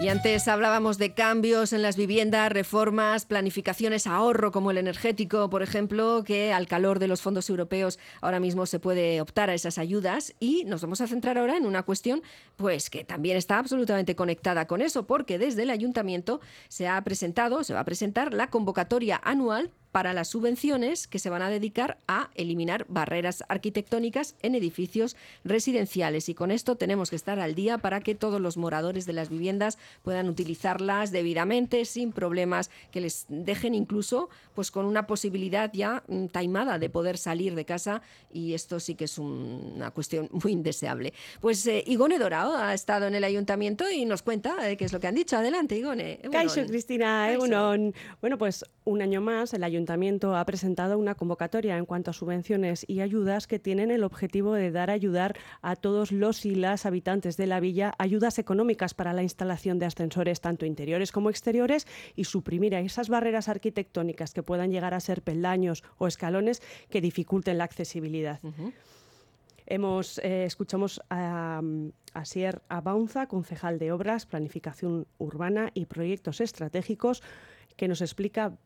Y antes hablábamos de cambios en las viviendas, reformas, planificaciones, ahorro como el energético, por ejemplo, que al calor de los fondos europeos ahora mismo se puede optar a esas ayudas. Y nos vamos a centrar ahora en una cuestión pues que también está absolutamente conectada con eso, porque desde el ayuntamiento se ha presentado, se va a presentar la convocatoria anual para las subvenciones que se van a dedicar a eliminar barreras arquitectónicas en edificios residenciales. Y con esto tenemos que estar al día para que todos los moradores de las viviendas puedan utilizarlas debidamente, sin problemas, que les dejen incluso pues con una posibilidad ya mm, taimada de poder salir de casa. Y esto sí que es una cuestión muy indeseable. Pues eh, Igone Dorao ha estado en el ayuntamiento y nos cuenta eh, qué es lo que han dicho. Adelante, Igone. Kaixo, Cristina. Bueno, pues un año más el ayuntamiento Ayuntamiento ha presentado una convocatoria en cuanto a subvenciones y ayudas que tienen el objetivo de dar a ayudar a todos los y las habitantes de la villa ayudas económicas para la instalación de ascensores tanto interiores como exteriores y suprimir esas barreras arquitectónicas que puedan llegar a ser peldaños o escalones que dificulten la accesibilidad. Hemos, eh, escuchamos a, a Sier Abaunza, concejal de Obras, Planificación Urbana y Proyectos Estratégicos, que nos explica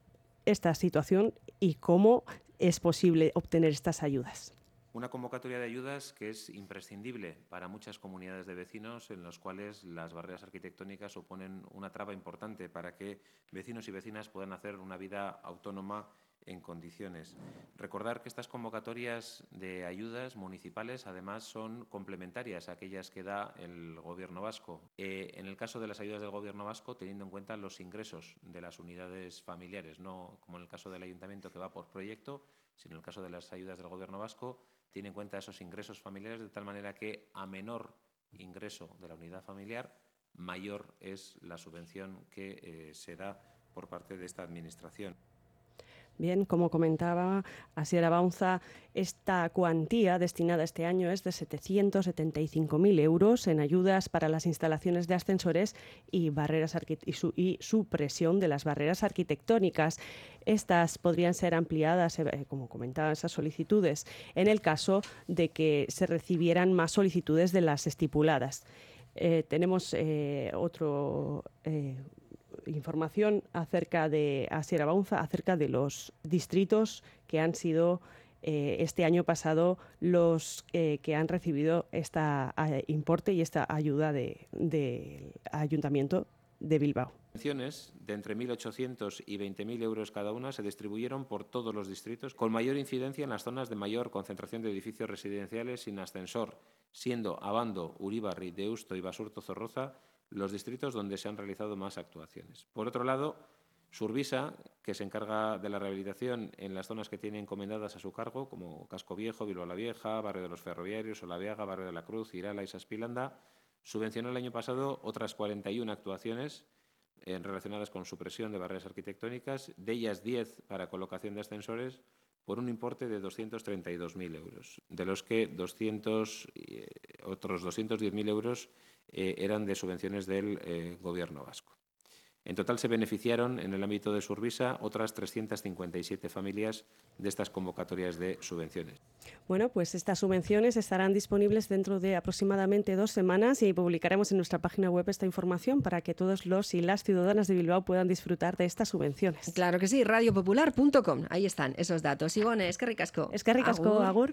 esta situación y cómo es posible obtener estas ayudas. Una convocatoria de ayudas que es imprescindible para muchas comunidades de vecinos en los cuales las barreras arquitectónicas suponen una traba importante para que vecinos y vecinas puedan hacer una vida autónoma en condiciones. Recordar que estas convocatorias de ayudas municipales además son complementarias a aquellas que da el Gobierno vasco. Eh, en el caso de las ayudas del Gobierno vasco, teniendo en cuenta los ingresos de las unidades familiares, no como en el caso del Ayuntamiento que va por proyecto, sino en el caso de las ayudas del Gobierno vasco, tiene en cuenta esos ingresos familiares de tal manera que a menor ingreso de la unidad familiar, mayor es la subvención que eh, se da por parte de esta Administración. Bien, como comentaba Asiera Baunza, esta cuantía destinada este año es de 775.000 euros en ayudas para las instalaciones de ascensores y, barreras y, su supresión de las barreras arquitectónicas. Estas podrían ser ampliadas, eh, como comentaba, esas solicitudes, en el caso de que se recibieran más solicitudes de las estipuladas. Eh, tenemos eh, otro información acerca de Asiera Baunza, acerca de los distritos que han sido eh, este año pasado los eh, que han recibido este importe y esta ayuda del Ayuntamiento de Bilbao. Subvenciones de entre 1.800 y 20.000 euros cada una se distribuyeron por todos los distritos, con mayor incidencia en las zonas de mayor concentración de edificios residenciales sin ascensor, siendo Abando, Uribarri, Deusto y Basurto Zorroza los distritos donde se han realizado más actuaciones. Por otro lado, Survisa, que se encarga de la rehabilitación en las zonas que tiene encomendadas a su cargo, como Casco Viejo, Bilbao la Vieja, Barrio de los Ferroviarios, Olaviaga, Barrio de la Cruz, Irala y Saspilanda, subvencionó el año pasado otras 41 actuaciones eh, relacionadas con supresión de barreras arquitectónicas, de ellas 10 para colocación de ascensores, por un importe de 232.000 euros, de los que 200, eh, otros 210.000 euros eh, eran de subvenciones del eh, Gobierno vasco. En total se beneficiaron en el ámbito de Survisa otras 357 familias de estas convocatorias de subvenciones. Bueno, pues estas subvenciones estarán disponibles dentro de aproximadamente dos semanas y publicaremos en nuestra página web esta información para que todos los y las ciudadanas de Bilbao puedan disfrutar de estas subvenciones. Claro que sí, radiopopular.com. Ahí están esos datos. Igone, es que ricasco. Es que ricasco, agur.